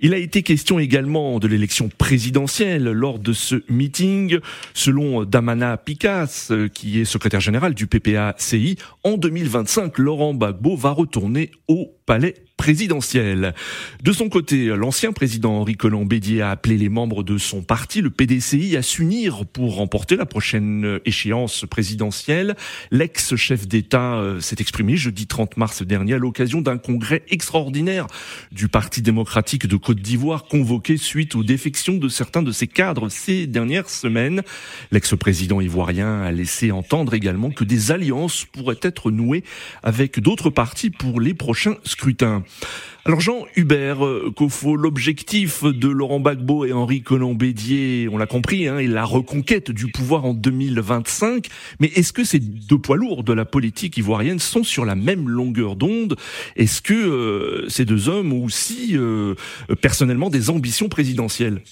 Il a été question également de l'élection présidentielle lors de ce meeting. Selon Damana Picasse, qui est secrétaire général du PPA-CI, en 2025, Laurent Gbagbo va retourner au palais présidentielle. De son côté, l'ancien président Henri Colombédier a appelé les membres de son parti, le PDCI, à s'unir pour remporter la prochaine échéance présidentielle. L'ex-chef d'État euh, s'est exprimé jeudi 30 mars dernier à l'occasion d'un congrès extraordinaire du Parti démocratique de Côte d'Ivoire convoqué suite aux défections de certains de ses cadres ces dernières semaines. L'ex-président ivoirien a laissé entendre également que des alliances pourraient être nouées avec d'autres partis pour les prochains scrutins. Alors Jean Hubert euh, Kofo, l'objectif de Laurent Gbagbo et Henri Colomb-Bédier, on l'a compris, hein, est la reconquête du pouvoir en 2025. Mais est-ce que ces deux poids lourds de la politique ivoirienne sont sur la même longueur d'onde? Est-ce que euh, ces deux hommes ont aussi euh, personnellement des ambitions présidentielles?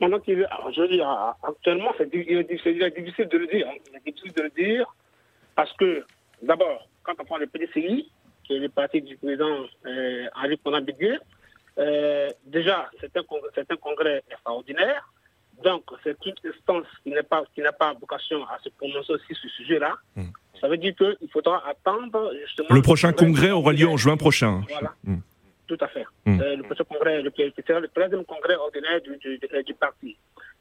Je veux dire, actuellement, c'est difficile de le dire. C'est difficile de le dire parce que, d'abord, quand on prend PDCI, qui le parti du président euh, Henri Conan euh, déjà, c'est un, un, congrès extraordinaire. Donc, c'est une instance qui n'a pas, pas vocation à se prononcer aussi sur ce sujet-là. Hmm. Ça veut dire qu'il faudra attendre justement. Le prochain congrès aura lieu en juin prochain. Voilà. Hmm. Tout à fait. Hmm. Euh, le prochain congrès, le, le troisième congrès ordinaire du, du, du parti.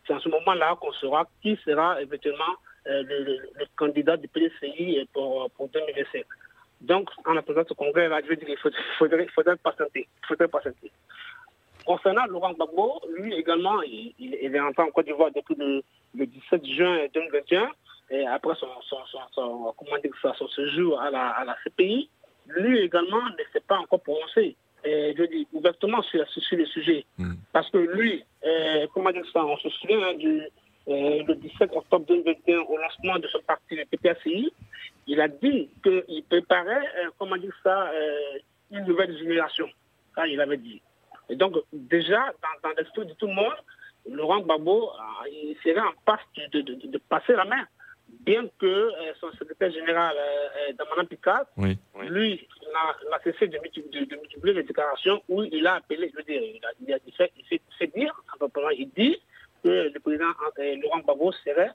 C'est en ce moment-là qu'on saura qui sera éventuellement euh, le, candidat du PDCI pour, pour 2025. Donc, en attendant ce congrès-là, je veux dire, il faudrait, faudrait, patienter. faudrait patienter. Concernant Laurent Gbagbo, lui également, il, est entré en Côte d'Ivoire depuis le, 17 juin 2021, et après son, son, son, comment dire ça, son séjour à la, à la CPI. Lui également ne s'est pas encore prononcé et je dis ouvertement sur, sur le sujet. Hmm. Parce que lui, euh, comment dire ça, on se souvient hein, du, euh, le 17 octobre 2021 au lancement de son parti, le PPACI, il a dit qu'il préparait, euh, comment dire ça, euh, une nouvelle génération. Ça, il avait dit. Et donc, déjà, dans, l'esprit de tout le monde, Laurent Gbagbo il serait en passe de, passer la main. Bien que son secrétaire général, Damana Picard, lui, n'a cessé de, multiplier les déclarations où il a appelé, je veux dire, il, a, il, a, fait, dire, il dit que le président Laurent Gbagbo serait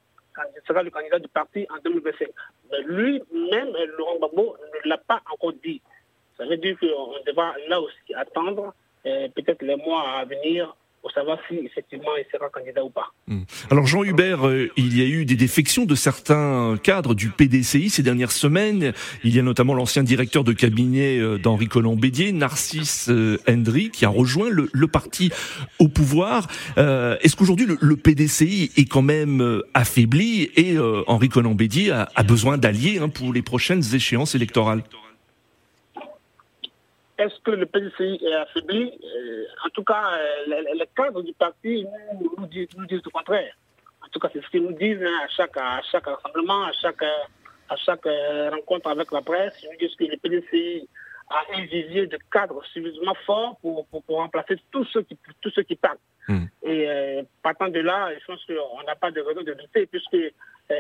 sera le candidat du parti en 2025. Mais lui-même, Laurent Gbagbo, ne l'a pas encore dit. Ça veut dire qu'on devra là aussi attendre euh, peut-être les mois à venir Hmm. Alors Jean Hubert, euh, il y a eu des défections de certains cadres du PDCI ces dernières semaines. Il y a notamment l'ancien directeur de cabinet euh, d'Henri Colomb-Bédier, Narcisse Hendry, qui a rejoint le, parti au pouvoir. Est-ce qu'aujourd'hui le, PDCI est quand même affaibli et Henri Colomb-Bédier a, besoin d'alliés hein, pour les prochaines échéances électorales? Est-ce que le PDCI est affaibli? Euh, En tout cas, euh, les, cadres du parti nous, disent, nous, disent, le contraire. En tout cas, c'est ce qu'ils nous disent hein, à, chaque, à chaque rassemblement, à chaque, à chaque euh, rencontre avec la presse. Ils nous disent que le PDCI a un visier de cadres suffisamment fort pour, pour, remplacer tous ceux qui, tous ceux qui partent. Hmm. Et partant de là, je pense qu'on n'a pas de raison de douter, puisque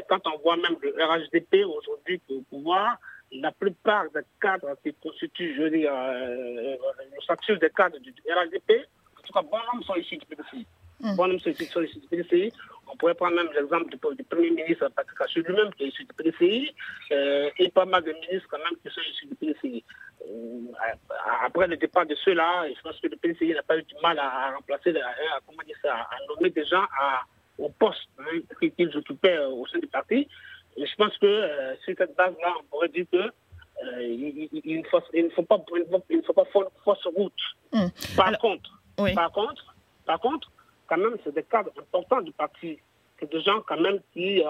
quand on voit même le RHDP aujourd'hui au pouvoir, la plupart des cadres qui constituent, je veux dire, euh, le statut des cadres du RADP, en tout cas, bon nombre sont issus du PDCI. Mm. Bon nombre sont issus du PDCI. On pourrait prendre même l'exemple du, Premier ministre Patrick Assou lui-même, qui est issu du PDCI, euh, et pas mal de ministres quand même qui sont issus du PDCI. Euh, après le départ de ceux-là, je pense que le PDCI n'a pas eu du mal à, remplacer, à, comment dire ça, à nommer des gens à, au poste hein, qu'ils occupaient au sein du parti. Et je pense que euh, sur cette base-là, on pourrait dire que euh, il, ne faut, pas, il ne faut pas fausse route. Hmm. Par contre, par contre, par contre, quand même, c'est des cadres importants du parti. C'est des gens quand même qui euh,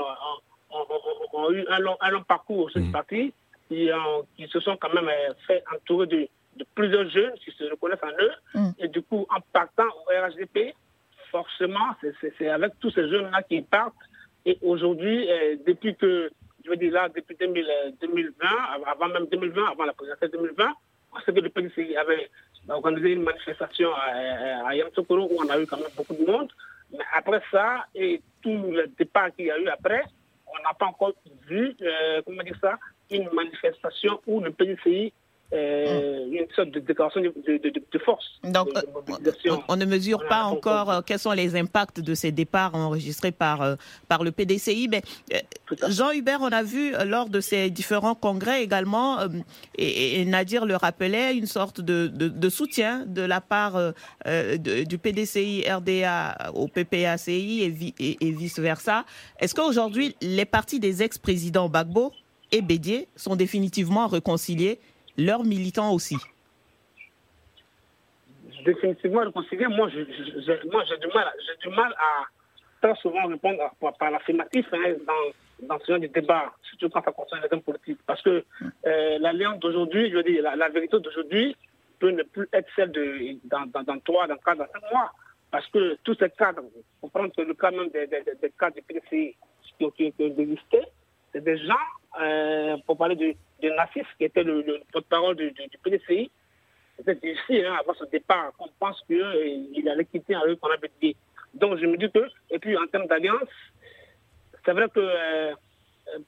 ont, eu un long, un long parcours au sein du hmm. parti, qui, qui, se sont quand même fait entourer de, de, plusieurs jeunes qui se reconnaissent en eux. Hmm. Et du coup, en partant au RHDP, forcément, c'est avec tous ces jeunes-là qui partent et aujourd'hui, euh, depuis que, je veux dire là, depuis 2020, euh, avant même 2020, avant la présidentielle 2020, on sait que le PDC avait organisé une manifestation à, à Yamsokoro où on a eu quand même beaucoup de monde. Mais après ça, et tout le départ qu'il y a eu après, on n'a pas encore vu, euh, comment dire ça, une manifestation où le PDCI euh, une sorte de déclaration de, force. Donc, on, ne mesure pas encore euh, quels sont les impacts de ces départs enregistrés par, euh, par le PDCI. Mais Jean Hubert, on a vu lors de ces différents congrès également, et, Nadir le rappelait, une sorte de, soutien de la part du PDCI RDA au PPACI et, et vice-versa. Est-ce qu'aujourd'hui, les partis des ex-présidents Bagbo et Bédier sont définitivement réconciliés leurs militants aussi Définitivement réconcilier, moi j'ai du, mal, du mal à très souvent répondre par l'affirmatif hein, dans, dans ce genre de débat, surtout quand ça concerne les hommes politiques. Parce que euh, l'alliance d'aujourd'hui, je veux la, vérité d'aujourd'hui peut ne plus être celle de dans, dans, dans 3, dans 4, dans 5 mois. Parce que tous ces cadres, pour prendre le cas même des, des, des cadres du qui ont, qui c'est des gens, euh, pour parler de, de Nassif, qui était le, porte-parole du, du, PDCI, c'était difficile hein, avant son départ, qu'on pense qu'il euh, allait quitter un qu'on avait dit. Donc je me dis que, et puis en termes d'alliance, c'est vrai que euh,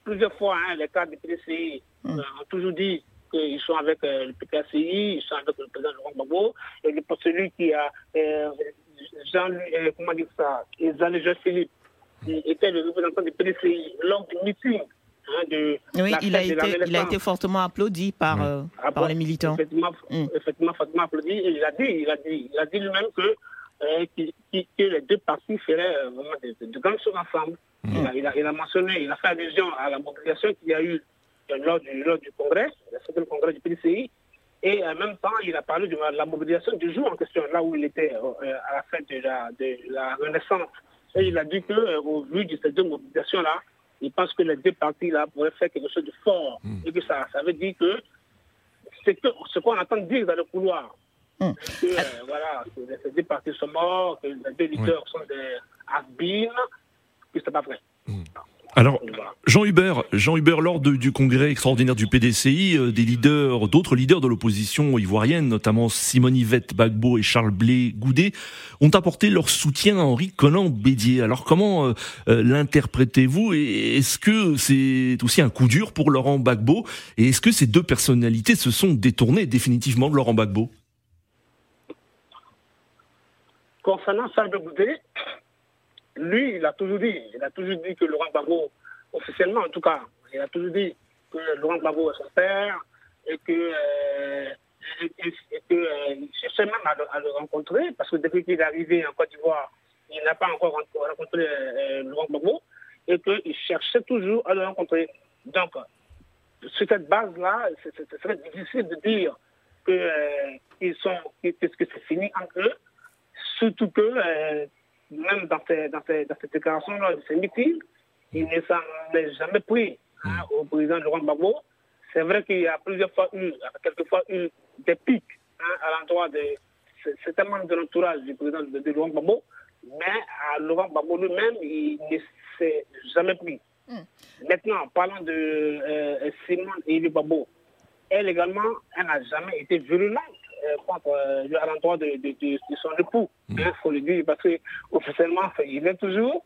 plusieurs fois, hein, les cadres du PDCI mm. ont toujours dit qu'ils sont avec le PKCI, ils sont avec le président Laurent Gbagbo, et celui qui a Jean, comment dire ça, Jean Philippe, qui était le représentant du PDCI lors du meeting Hein, oui, il a, été, il a été fortement applaudi par, euh, ah par les militants. Effectivement, mm. effectivement, fortement applaudi. Et il a dit, il a dit, il a dit lui-même que, euh, que les deux partis feraient euh, vraiment de, grandes choses ensemble. Mm. Il, a, il, a, mentionné, il a fait allusion à la mobilisation qu'il y a eu lors du, lors du congrès, le second congrès du PDCI. Et en même temps, il a parlé de la mobilisation du jour en question, là où il était à la fin de la, de la Renaissance. Et il a dit qu'au vu de ces deux mobilisations-là, il pense que les deux parties-là pourraient faire quelque chose de fort. Hmm. Et que ça, ça veut dire que c'est que, ce qu'on entend dire dans le couloir. Hmm. Que, euh, voilà, que ces deux parties sont morts, que les deux leaders sont des has que c'est pas vrai. Hmm. Alors, Jean Hubert, Jean Hubert, lors du congrès extraordinaire du PDCI, euh, des leaders, d'autres leaders de l'opposition ivoirienne, notamment Simone Yvette Bagbo et Charles Blé Goudet, ont apporté leur soutien à Henri Conan Bédier. Alors, comment euh, euh, l'interprétez-vous et est-ce que c'est aussi un coup dur pour Laurent Bagbo Et est-ce que ces deux personnalités se sont détournées définitivement de Laurent Bagbo Concernant Charles lui, il a toujours dit, il a toujours dit que Laurent Gbagbo, officiellement en tout cas, il a toujours dit que Laurent Gbagbo est son père et que, euh, euh, cherchait même à le, rencontrer parce que depuis qu'il est arrivé en Côte d'Ivoire, il n'a pas encore rencontré euh, Laurent Gbagbo et qu'il cherchait toujours à le rencontrer. Donc, sur cette base-là, c'est très difficile de dire que, ils sont, que c'est fini entre eux, surtout que même dans, ces, dans, ces, dans cette déclaration-là de ces meetings, il ne s'en est jamais pris hein, au président Laurent Gbagbo. C'est vrai qu'il y a plusieurs fois eu, quelquefois eu des pics hein, à l'endroit de certains membres de l'entourage du président de, Laurent Gbagbo, mais à Laurent Gbagbo lui-même, il ne s'est jamais pris. Hmm. Maintenant, parlant de euh, Simone et Gbagbo, elle également, elle n'a jamais été virulente euh, contre, euh, à l'endroit de, son époux. Il mm. faut le dire, parce qu'officiellement, il est toujours.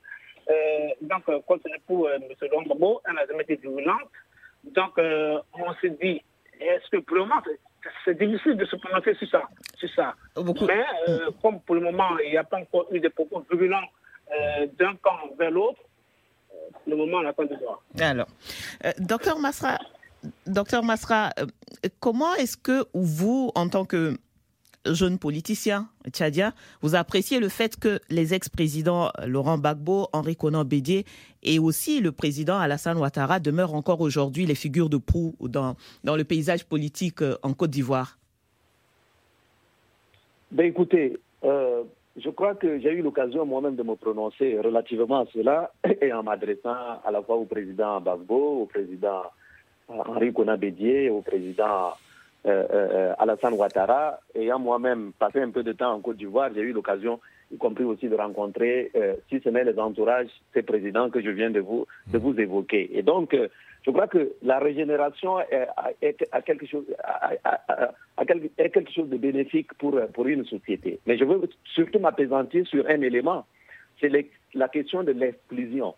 Euh, donc, contre son époux, M. Lombabo, elle n'a jamais été violente. Donc, on s'est dit, est-ce que pour le moment, c'est difficile de se prononcer sur ça. Sur ça. Mais comme pour le moment, il n'y a pas encore eu de propos violents d'un camp vers l'autre, le moment, on attend de voir. Alors, docteur Masra, Docteur Masra, euh, comment est-ce que vous, en tant que jeune politicien tchadien, vous appréciez le fait que les ex-présidents Laurent Gbagbo, Henri Conan Bédier et aussi le président Alassane Ouattara demeurent encore aujourd'hui les figures de proue dans, le paysage politique euh, en Côte d'Ivoire? Ben Écoutez, euh, je crois que j'ai eu l'occasion moi-même de me prononcer relativement à cela et en m'adressant à la fois au président Gbagbo, au président Henri Bédier, au président euh, euh, Alassane Ouattara. Ayant moi-même passé un peu de temps en Côte d'Ivoire, j'ai eu l'occasion, y compris aussi de rencontrer, euh, si ce n'est les entourages, ces présidents que je viens de vous, de vous évoquer. Et donc, je crois que la régénération est, quelque chose, quelque chose de bénéfique pour, pour une société. Mais je veux surtout m'apaisantir sur un élément, c'est la question de l'exclusion.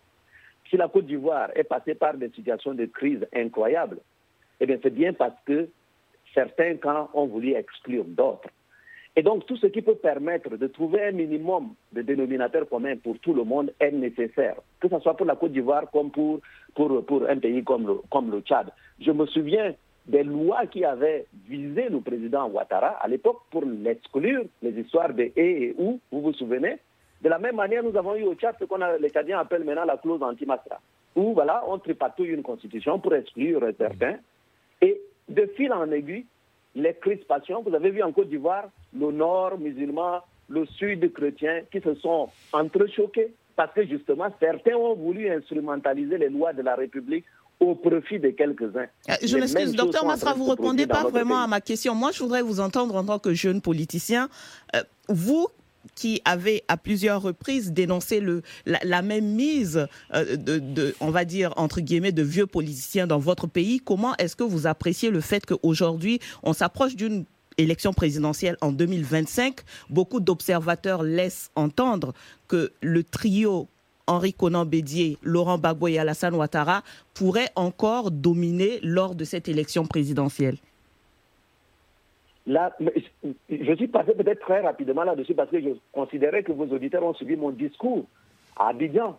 Si la Côte d'Ivoire est passée par des situations de crise incroyables, eh bien c'est bien parce que certains camps ont voulu exclure d'autres. Et donc tout ce qui peut permettre de trouver un minimum de dénominateurs communs pour tout le monde est nécessaire, que ce soit pour la Côte d'Ivoire comme pour, pour, pour un pays comme le, comme le Tchad. Je me souviens des lois qui avaient visé le président Ouattara à l'époque pour l'exclure, les histoires de et et où, vous vous souvenez? De la même manière, nous avons eu au Tchad ce qu'on a, les Tchadiens appellent maintenant la clause anti-mastra, où voilà, on tripatouille une constitution pour exclure certains. Et de fil en aiguille, les crispations, vous avez vu en Côte d'Ivoire, le nord musulman, le sud chrétien qui se sont entrechoqués parce que justement, certains ont voulu instrumentaliser les lois de la République au profit de quelques-uns. Euh, je m'excuse, docteur Mastra, vous ne répondez pas vraiment à ma question. Moi, je voudrais vous entendre en tant que jeune politicien. Euh, vous qui avait à plusieurs reprises dénoncé la, même mise euh, de, on va dire, entre guillemets, de vieux politiciens dans votre pays. Comment est-ce que vous appréciez le fait qu'aujourd'hui, on s'approche d'une élection présidentielle en 2025 Beaucoup d'observateurs laissent entendre que le trio Henri Conan Bédier, Laurent Gbagbo et Alassane Ouattara pourrait encore dominer lors de cette élection présidentielle? Je suis passé peut-être très rapidement là-dessus parce que je considérais que vos auditeurs ont suivi mon discours à Abidjan,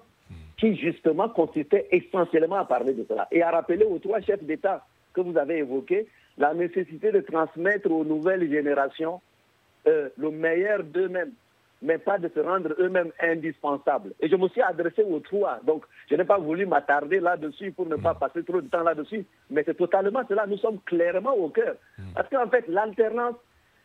qui justement consistait essentiellement à parler de cela et à rappeler aux trois chefs d'État que vous avez évoqués la nécessité de transmettre aux nouvelles générations euh, le meilleur d'eux-mêmes mais pas de se rendre eux-mêmes indispensables. Et je me suis adressé aux trois. Donc, je n'ai pas voulu m'attarder là-dessus pour ne pas mm. passer trop de temps là-dessus. Mais c'est totalement cela. Nous sommes clairement au cœur. Mm. Parce qu'en fait, l'alternance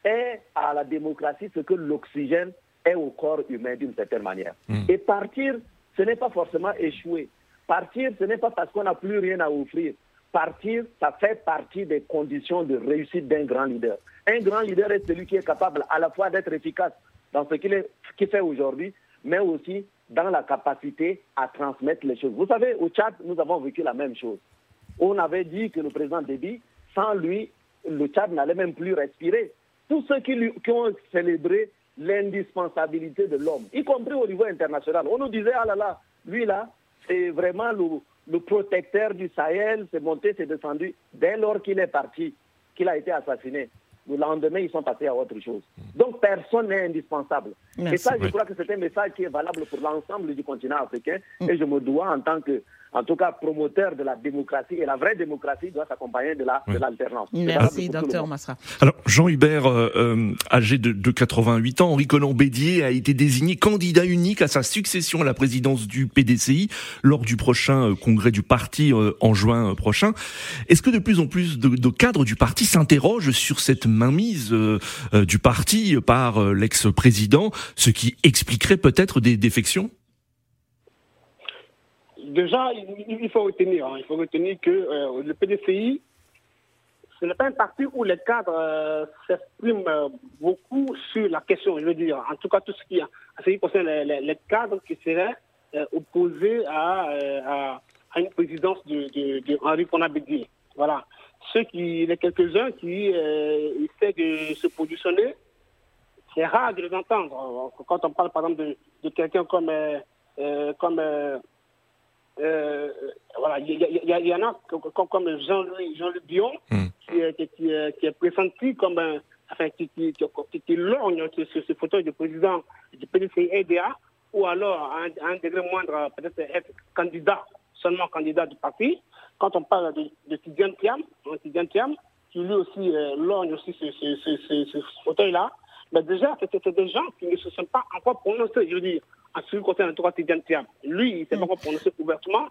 est à la démocratie ce que l'oxygène est au corps humain d'une certaine manière. Mm. Et partir, ce n'est pas forcément échouer. Partir, ce n'est pas parce qu'on n'a plus rien à offrir. Partir, ça fait partie des conditions de réussite d'un grand leader. Un grand leader est celui qui est capable à la fois d'être efficace dans ce qu'il fait aujourd'hui, mais aussi dans la capacité à transmettre les choses. Vous savez, au Tchad, nous avons vécu la même chose. On avait dit que le président Déby, sans lui, le Tchad n'allait même plus respirer. Tous ceux qui, ont célébré l'indispensabilité de l'homme, y compris au niveau international, on nous disait, ah là là, lui là, c'est vraiment le, le protecteur du Sahel, c'est monté, c'est descendu. Dès lors qu'il est parti, qu'il a été assassiné, le lendemain, ils sont passés à autre chose. Donc, personne n'est indispensable. Et ça, je crois que c'est un message qui est valable pour l'ensemble du continent africain. Mm. Et je me dois, en tant que en tout cas promoteur de la démocratie. Et la vraie démocratie doit s'accompagner de l'alternance. Merci, docteur Massa. Alors, Jean Hubert, euh, euh, âgé de, 88 ans, Henri Conan Bédier a été désigné candidat unique à sa succession à la présidence du PDCI lors du prochain euh, congrès du parti en juin prochain. Est-ce que de plus en plus de, cadres du parti s'interrogent sur cette mainmise du parti par l'ex-président, ce qui expliquerait peut-être des défections déjà, il, faut retenir, hein, il faut retenir que euh, le PDCI, ce n'est pas un parti où les cadres euh, s'expriment euh, beaucoup sur la question, je veux dire. En tout cas, tout ce qui, ce qui concerne les, cadres qui seraient opposés à, une présidence de, de, de Voilà. Ceux qui, les quelques-uns qui essaient de se positionner, c'est rare de les entendre. Quand on parle, par exemple, de, de quelqu'un comme, comme euh, voilà, il y, en a comme, Jean-Louis Jean Bion, hmm. qui, qui, est pressenti comme un, enfin, qui, qui, qui, lorgne sur ce fauteuil de président du PDC EDA, ou alors à un, degré moindre, peut-être être candidat, seulement candidat du parti. Quand on parle de, de Tidiane Thiam, Thiam, qui lui aussi euh, lorgne aussi ce, ce, ce, fauteuil-là, mais déjà, c'était des gens qui ne se sont pas encore prononcés, je veux dire en ce qui concerne le droit Tidiane Lui, il ne s'est pas mm. prononcé ouvertement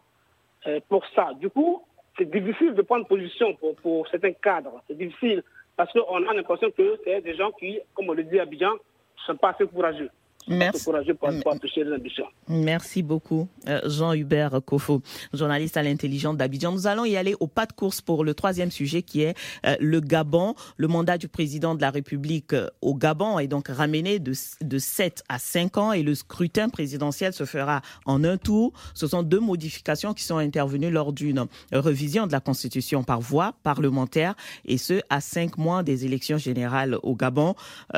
euh, pour ça. Du coup, c'est difficile de prendre position pour, pour certains cadres. C'est difficile parce qu'on a l'impression que c'est des gens qui, comme on le dit à Abidjan, ne sont pas assez courageux. Merci. Merci beaucoup, euh, Jean-Hubert Kofo, journaliste à l'intelligence d'Abidjan. Nous allons y aller au pas de course pour le troisième sujet qui est euh, le Gabon. Le mandat du président de la République euh, au Gabon est donc ramené de, de 7 à 5 ans et le scrutin présidentiel se fera en un tour. Ce sont deux modifications qui sont intervenues lors d'une révision de la Constitution par voie parlementaire et ce, à cinq mois des élections générales au Gabon.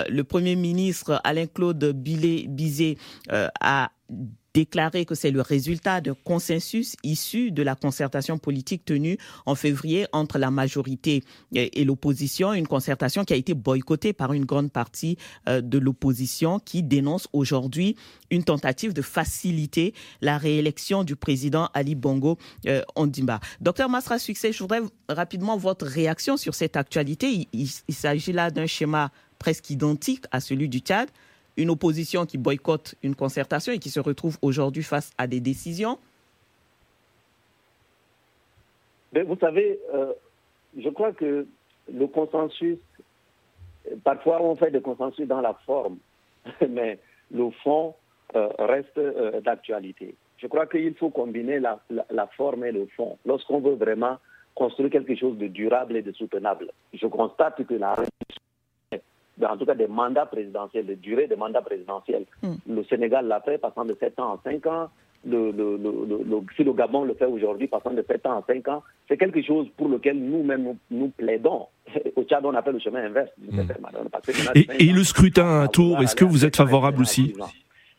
le Premier ministre Alain-Claude Billet Bizet euh, a déclaré que c'est le résultat d'un consensus issu de la concertation politique tenue en février entre la majorité et l'opposition, une concertation qui a été boycottée par une grande partie euh, de l'opposition qui dénonce aujourd'hui une tentative de faciliter la réélection du président Ali Bongo euh, Ondimba. Docteur Masra Succès, je voudrais rapidement votre réaction sur cette actualité. il s'agit là d'un schéma presque identique à celui du Tchad une opposition qui boycotte une concertation et qui se retrouve aujourd'hui face à des décisions ben, Vous savez, euh, je crois que le consensus, parfois on fait des consensus dans la forme, mais le fond euh, reste euh, d'actualité. Je crois qu'il faut combiner la, la, forme et le fond lorsqu'on veut vraiment construire quelque chose de durable et de soutenable. Je constate que la en tout cas des mandats présidentiels, de durée des mandats présidentiels. Hmm. Le Sénégal l'a fait, passant de 7 ans à 5 ans. Le, le, le, si le Gabon le fait aujourd'hui, passant de 7 ans à 5 ans, c'est quelque chose pour lequel nous-mêmes nous, plaidons. Au Tchad, on appelle le chemin inverse. Hmm. Et, et, le scrutin à un tour, est-ce que vous êtes favorable aussi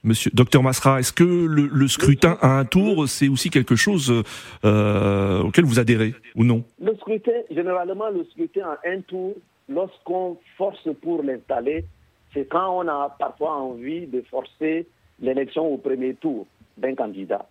Monsieur Docteur Masra, est-ce que le, scrutin à un tour, c'est aussi quelque chose euh, auquel vous adhérez ou non? Le scrutin, généralement, le scrutin à un tour, lorsqu'on force pour l'installer, c'est quand on a parfois envie de forcer l'élection au premier tour d'un candidat.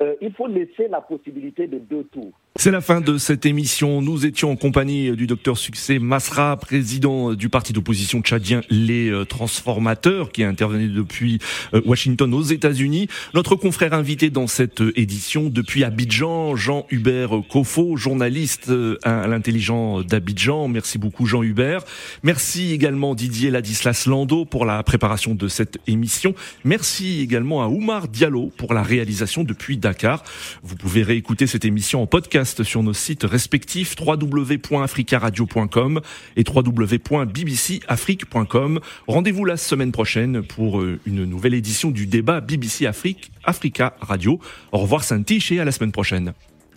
Euh, il faut laisser la possibilité de deux tours. C'est la fin de cette émission. Nous étions en compagnie du docteur Succès Masra, président du parti d'opposition tchadien Les euh, Transformateurs, qui est intervenu depuis euh, Washington aux États-Unis. Notre confrère invité dans cette édition depuis Abidjan, Jean-Hubert Kofo, journaliste euh, à l'intelligent d'Abidjan. Merci beaucoup Jean-Hubert. Merci également Didier Ladislas Lando pour la préparation de cette émission. Merci également à Oumar Diallo pour la réalisation depuis Dakar. Vous pouvez réécouter cette émission en podcast podcast sur nos sites respectifs www.africaradio.com et www.bbcafrique.com. Rendez-vous la semaine prochaine pour euh, une nouvelle édition du débat BBC Afrique Africa Radio. Au revoir Saint-Tiche et à la semaine prochaine.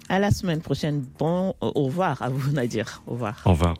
À la semaine prochaine. Bon, au revoir à vous Nadir. Au revoir. Au revoir.